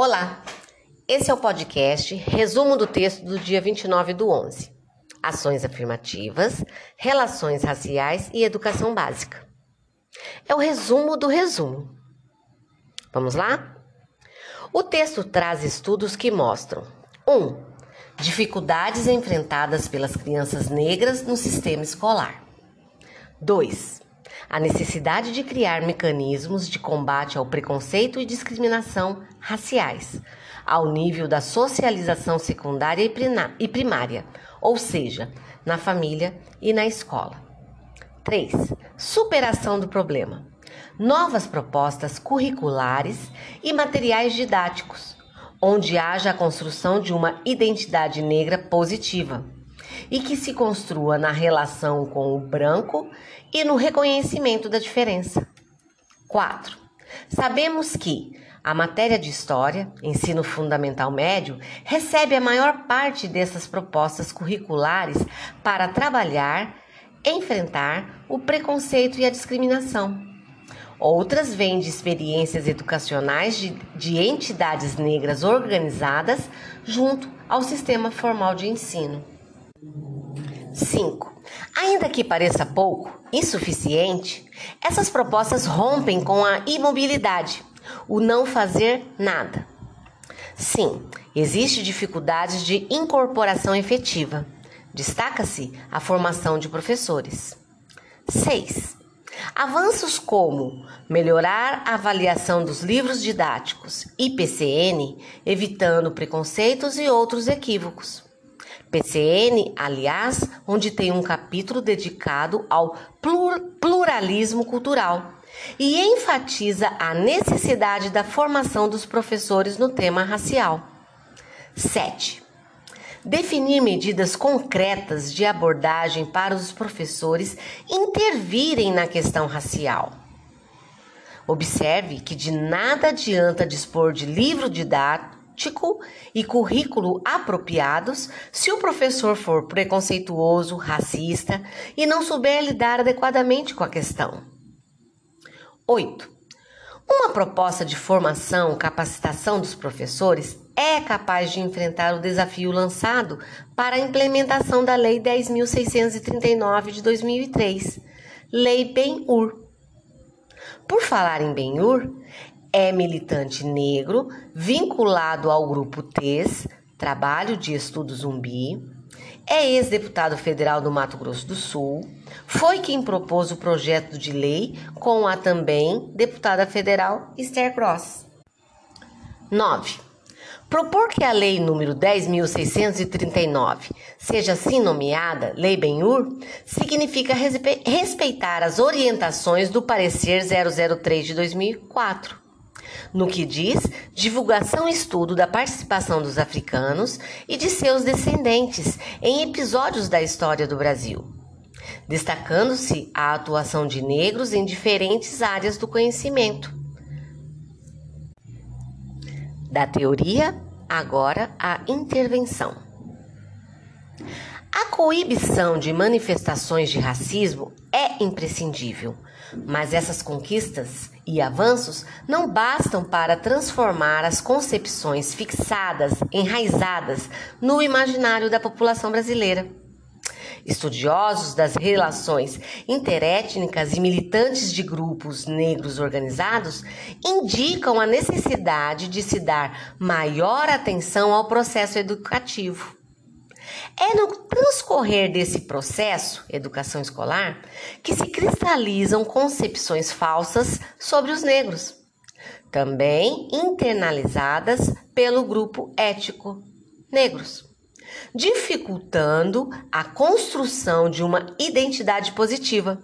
Olá, esse é o podcast Resumo do texto do dia 29 do 11. Ações afirmativas, relações raciais e educação básica. É o resumo do resumo. Vamos lá? O texto traz estudos que mostram: 1. Um, dificuldades enfrentadas pelas crianças negras no sistema escolar. 2 a necessidade de criar mecanismos de combate ao preconceito e discriminação raciais, ao nível da socialização secundária e primária, ou seja, na família e na escola. 3. Superação do problema. Novas propostas curriculares e materiais didáticos, onde haja a construção de uma identidade negra positiva e que se construa na relação com o branco e no reconhecimento da diferença. 4. Sabemos que a matéria de História, ensino fundamental médio, recebe a maior parte dessas propostas curriculares para trabalhar, enfrentar o preconceito e a discriminação. Outras vêm de experiências educacionais de, de entidades negras organizadas junto ao sistema formal de ensino. 5. Ainda que pareça pouco, insuficiente, essas propostas rompem com a imobilidade, o não fazer nada. Sim, existe dificuldades de incorporação efetiva. Destaca-se a formação de professores. 6. Avanços como melhorar a avaliação dos livros didáticos IPCN, evitando preconceitos e outros equívocos. PCN, aliás, onde tem um capítulo dedicado ao pluralismo cultural e enfatiza a necessidade da formação dos professores no tema racial. 7. Definir medidas concretas de abordagem para os professores intervirem na questão racial. Observe que de nada adianta dispor de livro didático didático e currículo apropriados se o professor for preconceituoso, racista e não souber lidar adequadamente com a questão. 8. Uma proposta de formação, capacitação dos professores é capaz de enfrentar o desafio lançado para a implementação da Lei 10.639 de 2003, Lei Ben-Hur. Por falar em Ben-Hur, é militante negro, vinculado ao grupo TES, Trabalho de Estudo Zumbi. É ex-deputado federal do Mato Grosso do Sul. Foi quem propôs o projeto de lei com a também deputada federal Esther Cross. 9. Propor que a lei número 10.639 seja assim nomeada Lei Benhur significa respeitar as orientações do parecer 003 de 2004 no que diz divulgação e estudo da participação dos africanos e de seus descendentes em episódios da história do Brasil, destacando-se a atuação de negros em diferentes áreas do conhecimento. Da teoria, agora a intervenção. A coibição de manifestações de racismo é imprescindível, mas essas conquistas e avanços não bastam para transformar as concepções fixadas, enraizadas no imaginário da população brasileira. Estudiosos das relações interétnicas e militantes de grupos negros organizados indicam a necessidade de se dar maior atenção ao processo educativo é no transcorrer desse processo, educação escolar, que se cristalizam concepções falsas sobre os negros, também internalizadas pelo grupo ético negros, dificultando a construção de uma identidade positiva,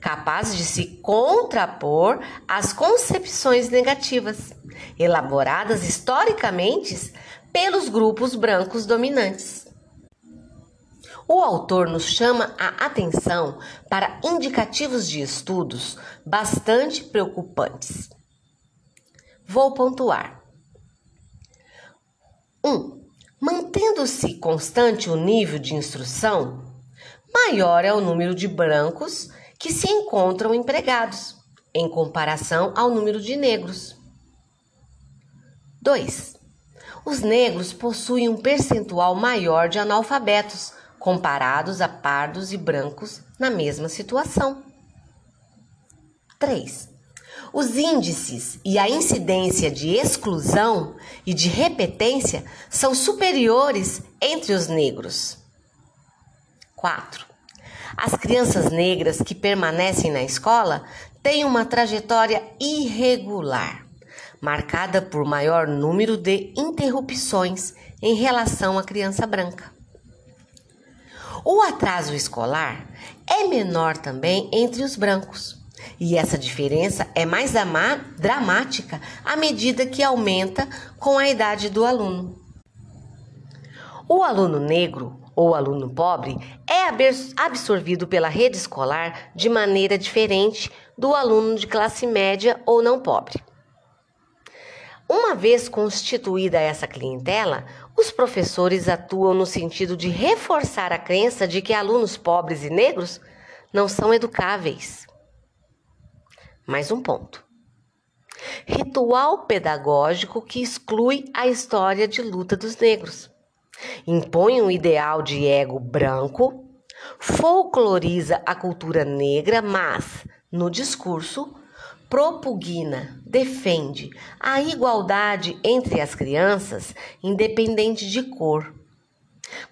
capaz de se contrapor às concepções negativas, elaboradas historicamente pelos grupos brancos dominantes. O autor nos chama a atenção para indicativos de estudos bastante preocupantes. Vou pontuar. 1. Um, Mantendo-se constante o nível de instrução, maior é o número de brancos que se encontram empregados, em comparação ao número de negros. 2. Os negros possuem um percentual maior de analfabetos comparados a pardos e brancos na mesma situação. 3. Os índices e a incidência de exclusão e de repetência são superiores entre os negros. 4. As crianças negras que permanecem na escola têm uma trajetória irregular, marcada por maior número de interrupções em relação à criança branca. O atraso escolar é menor também entre os brancos. E essa diferença é mais dramática à medida que aumenta com a idade do aluno. O aluno negro ou aluno pobre é absorvido pela rede escolar de maneira diferente do aluno de classe média ou não pobre. Uma vez constituída essa clientela, os professores atuam no sentido de reforçar a crença de que alunos pobres e negros não são educáveis. Mais um ponto. Ritual pedagógico que exclui a história de luta dos negros. Impõe um ideal de ego branco, folcloriza a cultura negra, mas, no discurso, propugna, defende a igualdade entre as crianças, independente de cor.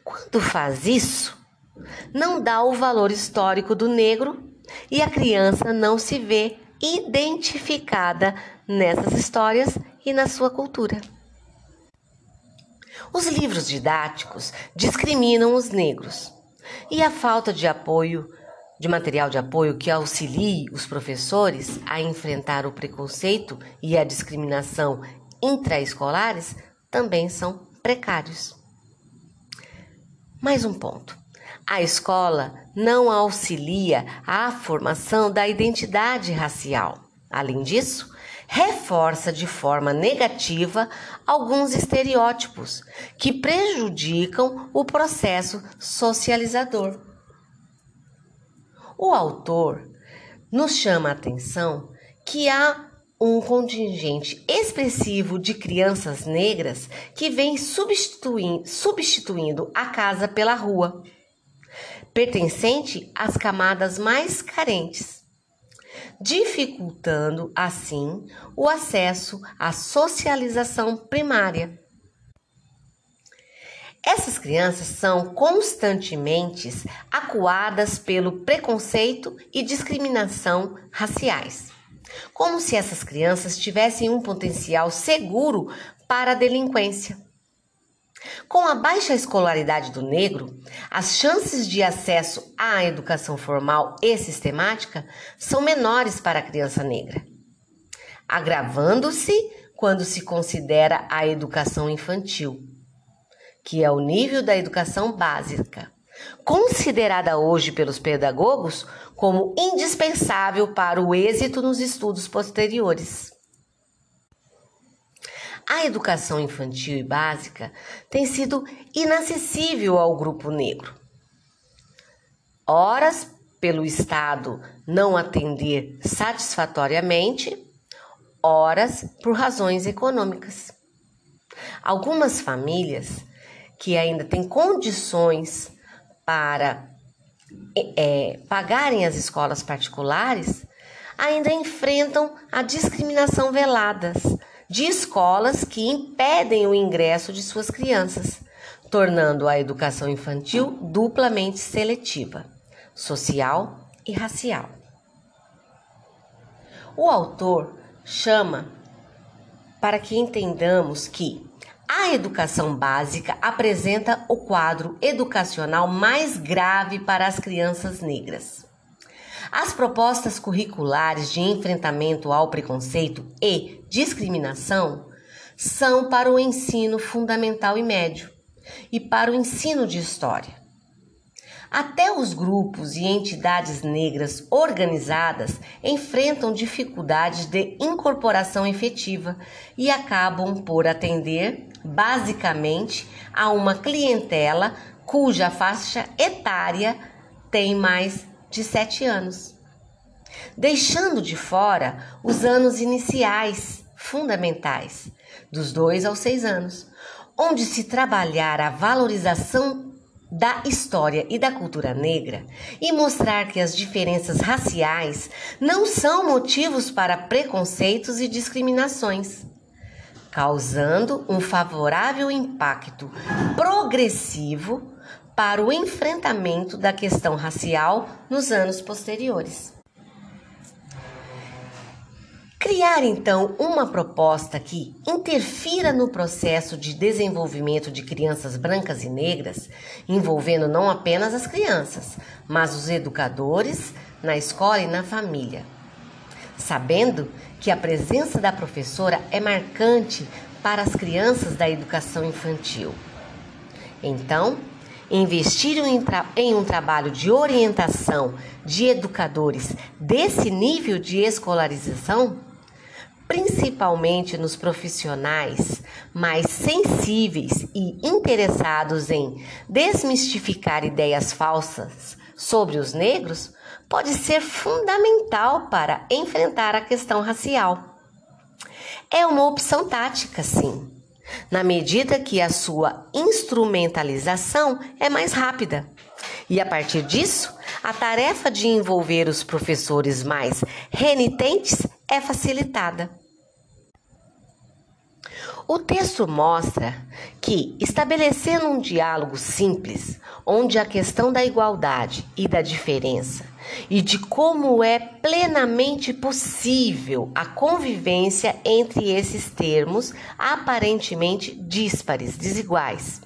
Quando faz isso, não dá o valor histórico do negro e a criança não se vê identificada nessas histórias e na sua cultura. Os livros didáticos discriminam os negros e a falta de apoio, de material de apoio que auxilie os professores a enfrentar o preconceito e a discriminação intraescolares também são precários. Mais um ponto. A escola não auxilia a formação da identidade racial. Além disso, reforça de forma negativa alguns estereótipos que prejudicam o processo socializador. O autor nos chama a atenção que há um contingente expressivo de crianças negras que vem substituindo, substituindo a casa pela rua pertencente às camadas mais carentes, dificultando assim o acesso à socialização primária. Essas crianças são constantemente acuadas pelo preconceito e discriminação raciais, como se essas crianças tivessem um potencial seguro para a delinquência. Com a baixa escolaridade do negro, as chances de acesso à educação formal e sistemática são menores para a criança negra, agravando-se quando se considera a educação infantil, que é o nível da educação básica, considerada hoje pelos pedagogos como indispensável para o êxito nos estudos posteriores. A educação infantil e básica tem sido inacessível ao grupo negro. Horas pelo Estado não atender satisfatoriamente, horas por razões econômicas. Algumas famílias que ainda têm condições para é, pagarem as escolas particulares ainda enfrentam a discriminação veladas de escolas que impedem o ingresso de suas crianças, tornando a educação infantil duplamente seletiva, social e racial. O autor chama para que entendamos que a educação básica apresenta o quadro educacional mais grave para as crianças negras. As propostas curriculares de enfrentamento ao preconceito e discriminação são para o ensino fundamental e médio e para o ensino de história. Até os grupos e entidades negras organizadas enfrentam dificuldades de incorporação efetiva e acabam por atender, basicamente, a uma clientela cuja faixa etária tem mais de sete anos, deixando de fora os anos iniciais, fundamentais, dos 2 aos 6 anos, onde se trabalhar a valorização da história e da cultura negra e mostrar que as diferenças raciais não são motivos para preconceitos e discriminações, causando um favorável impacto progressivo para o enfrentamento da questão racial nos anos posteriores. Criar então uma proposta que interfira no processo de desenvolvimento de crianças brancas e negras, envolvendo não apenas as crianças, mas os educadores na escola e na família. Sabendo que a presença da professora é marcante para as crianças da educação infantil. Então, investir em um trabalho de orientação de educadores desse nível de escolarização principalmente nos profissionais mais sensíveis e interessados em desmistificar ideias falsas sobre os negros, pode ser fundamental para enfrentar a questão racial. É uma opção tática, sim, na medida que a sua instrumentalização é mais rápida. E a partir disso, a tarefa de envolver os professores mais renitentes é facilitada. O texto mostra que, estabelecendo um diálogo simples, onde a questão da igualdade e da diferença e de como é plenamente possível a convivência entre esses termos aparentemente díspares, desiguais.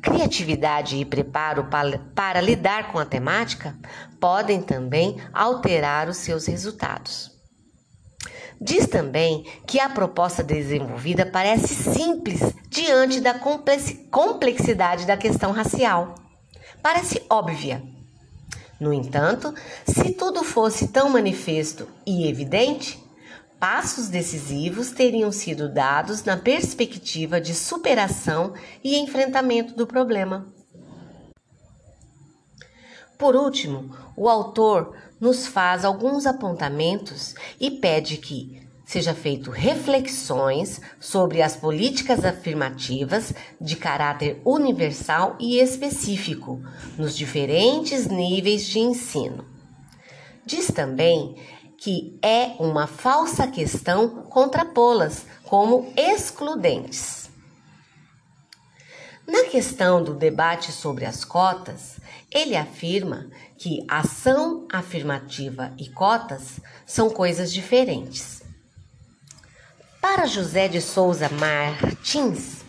Criatividade e preparo para, lidar com a temática podem também alterar os seus resultados. Diz também que a proposta desenvolvida parece simples diante da complexidade da questão racial. Parece óbvia. No entanto, se tudo fosse tão manifesto e evidente, passos decisivos teriam sido dados na perspectiva de superação e enfrentamento do problema. Por último, o autor nos faz alguns apontamentos e pede que seja feito reflexões sobre as políticas afirmativas de caráter universal e específico nos diferentes níveis de ensino. Diz também que é uma falsa questão contrapô-las como excludentes. Na questão do debate sobre as cotas, ele afirma que ação afirmativa e cotas são coisas diferentes. Para José de Souza Martins,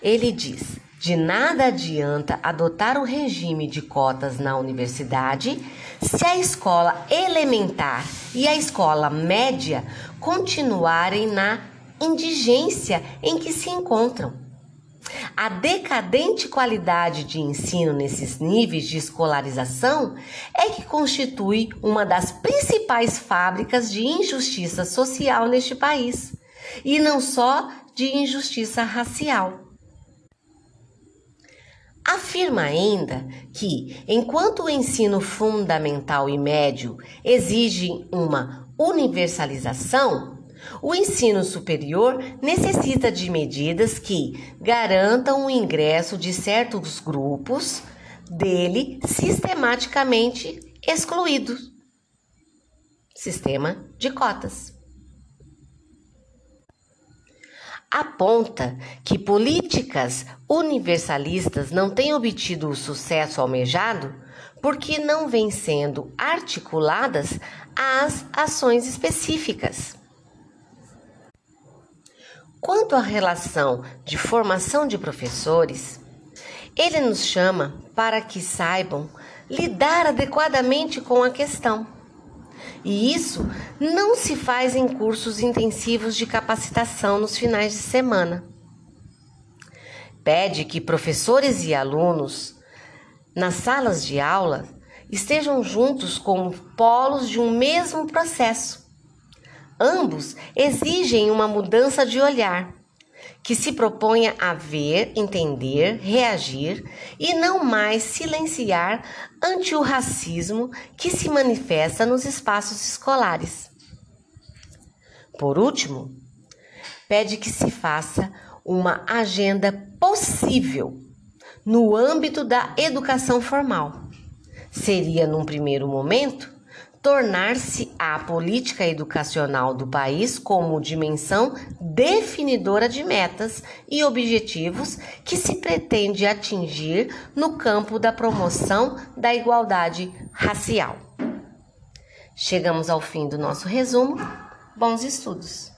ele diz: de nada adianta adotar o regime de cotas na universidade se a escola elementar e a escola média continuarem na indigência em que se encontram. A decadente qualidade de ensino nesses níveis de escolarização é que constitui uma das principais fábricas de injustiça social neste país, e não só de injustiça racial. Afirma ainda que, enquanto o ensino fundamental e médio exigem uma universalização, o ensino superior necessita de medidas que garantam o ingresso de certos grupos dele sistematicamente excluídos. Sistema de cotas. Aponta que políticas universalistas não têm obtido o sucesso almejado porque não vêm sendo articuladas às ações específicas. Quanto à relação de formação de professores, ele nos chama para que saibam lidar adequadamente com a questão. E isso não se faz em cursos intensivos de capacitação nos finais de semana. Pede que professores e alunos, nas salas de aula, estejam juntos como polos de um mesmo processo Ambos exigem uma mudança de olhar, que se proponha a ver, entender, reagir e não mais silenciar ante o racismo que se manifesta nos espaços escolares. Por último, pede que se faça uma agenda possível no âmbito da educação formal. Seria, num primeiro momento, tornar-se a política educacional do país como dimensão definidora de metas e objetivos que se pretende atingir no campo da promoção da igualdade racial. Chegamos ao fim do nosso resumo. Bons estudos!